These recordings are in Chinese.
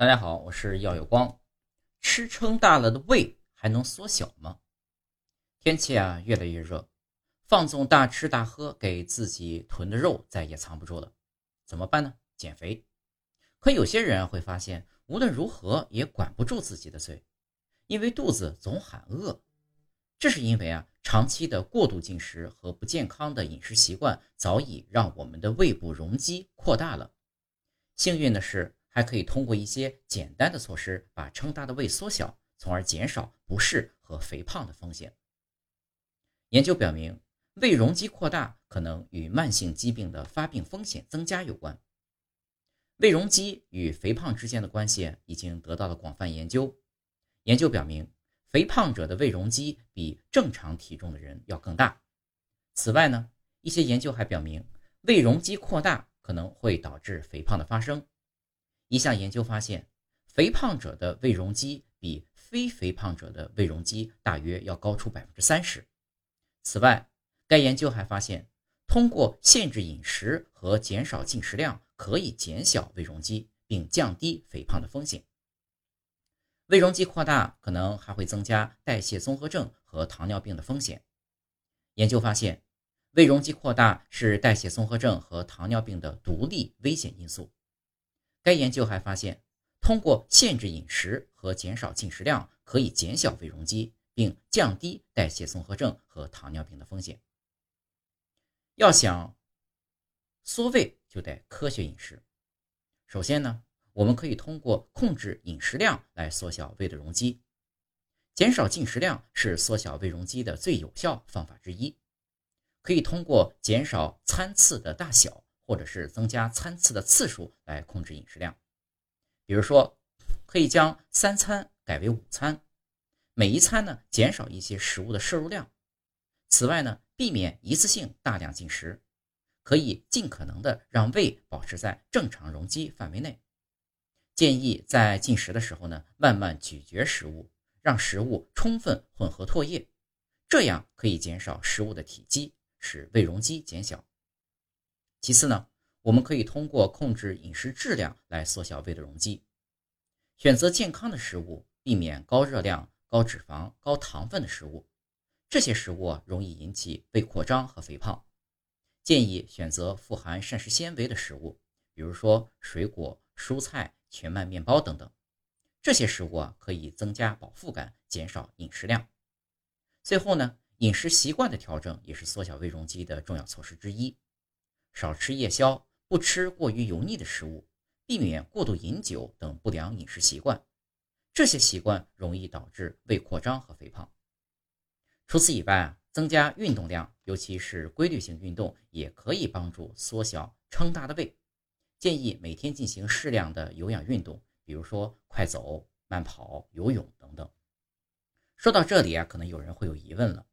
大家好，我是耀有光。吃撑大了的胃还能缩小吗？天气啊越来越热，放纵大吃大喝，给自己囤的肉再也藏不住了，怎么办呢？减肥。可有些人会发现，无论如何也管不住自己的嘴，因为肚子总喊饿。这是因为啊，长期的过度进食和不健康的饮食习惯，早已让我们的胃部容积扩大了。幸运的是。还可以通过一些简单的措施，把撑大的胃缩小，从而减少不适和肥胖的风险。研究表明，胃容积扩大可能与慢性疾病的发病风险增加有关。胃容积与肥胖之间的关系已经得到了广泛研究。研究表明，肥胖者的胃容积比正常体重的人要更大。此外呢，一些研究还表明，胃容积扩大可能会导致肥胖的发生。一项研究发现，肥胖者的胃容积比非肥胖者的胃容积大约要高出百分之三十。此外，该研究还发现，通过限制饮食和减少进食量，可以减小胃容积，并降低肥胖的风险。胃容积扩大可能还会增加代谢综合症和糖尿病的风险。研究发现，胃容积扩大是代谢综合症和糖尿病的独立危险因素。该研究还发现，通过限制饮食和减少进食量，可以减小胃容积，并降低代谢综合症和糖尿病的风险。要想缩胃，就得科学饮食。首先呢，我们可以通过控制饮食量来缩小胃的容积。减少进食量是缩小胃容积的最有效方法之一。可以通过减少餐次的大小。或者是增加餐次的次数来控制饮食量，比如说，可以将三餐改为午餐，每一餐呢减少一些食物的摄入量。此外呢，避免一次性大量进食，可以尽可能的让胃保持在正常容积范围内。建议在进食的时候呢，慢慢咀嚼食物，让食物充分混合唾液，这样可以减少食物的体积，使胃容积减小。其次呢，我们可以通过控制饮食质量来缩小胃的容积，选择健康的食物，避免高热量、高脂肪、高糖分的食物。这些食物容易引起胃扩张和肥胖。建议选择富含膳食纤维的食物，比如说水果、蔬菜、全麦面包等等。这些食物啊可以增加饱腹感，减少饮食量。最后呢，饮食习惯的调整也是缩小胃容积的重要措施之一。少吃夜宵，不吃过于油腻的食物，避免过度饮酒等不良饮食习惯。这些习惯容易导致胃扩张和肥胖。除此以外，增加运动量，尤其是规律性运动，也可以帮助缩小撑大的胃。建议每天进行适量的有氧运动，比如说快走、慢跑、游泳等等。说到这里啊，可能有人会有疑问了：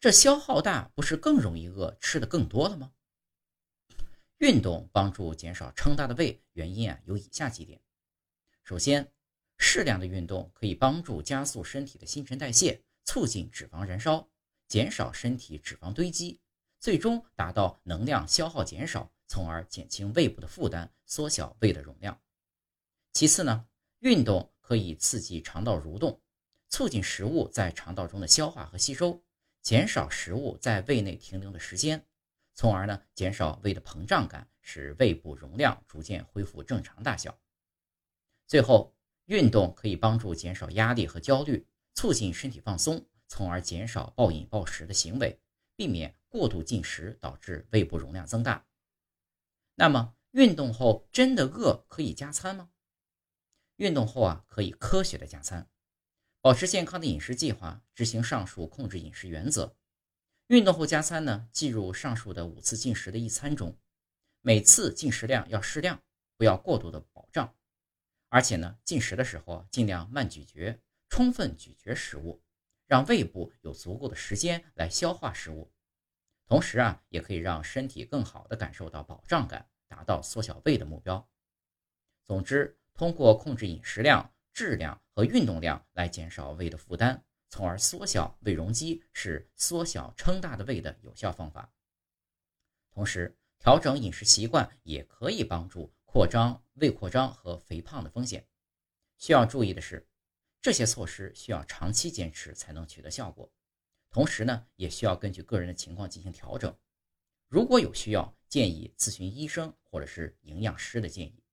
这消耗大，不是更容易饿，吃的更多了吗？运动帮助减少撑大的胃，原因啊有以下几点。首先，适量的运动可以帮助加速身体的新陈代谢，促进脂肪燃烧，减少身体脂肪堆积，最终达到能量消耗减少，从而减轻胃部的负担，缩小胃的容量。其次呢，运动可以刺激肠道蠕动，促进食物在肠道中的消化和吸收，减少食物在胃内停留的时间。从而呢，减少胃的膨胀感，使胃部容量逐渐恢复正常大小。最后，运动可以帮助减少压力和焦虑，促进身体放松，从而减少暴饮暴食的行为，避免过度进食导致胃部容量增大。那么，运动后真的饿可以加餐吗？运动后啊，可以科学的加餐，保持健康的饮食计划，执行上述控制饮食原则。运动后加餐呢，计入上述的五次进食的一餐中，每次进食量要适量，不要过度的饱胀。而且呢，进食的时候尽量慢咀嚼，充分咀嚼食物，让胃部有足够的时间来消化食物。同时啊，也可以让身体更好的感受到饱胀感，达到缩小胃的目标。总之，通过控制饮食量、质量和运动量来减少胃的负担。从而缩小胃容积是缩小撑大的胃的有效方法。同时，调整饮食习惯也可以帮助扩张胃扩张和肥胖的风险。需要注意的是，这些措施需要长期坚持才能取得效果，同时呢，也需要根据个人的情况进行调整。如果有需要，建议咨询医生或者是营养师的建议。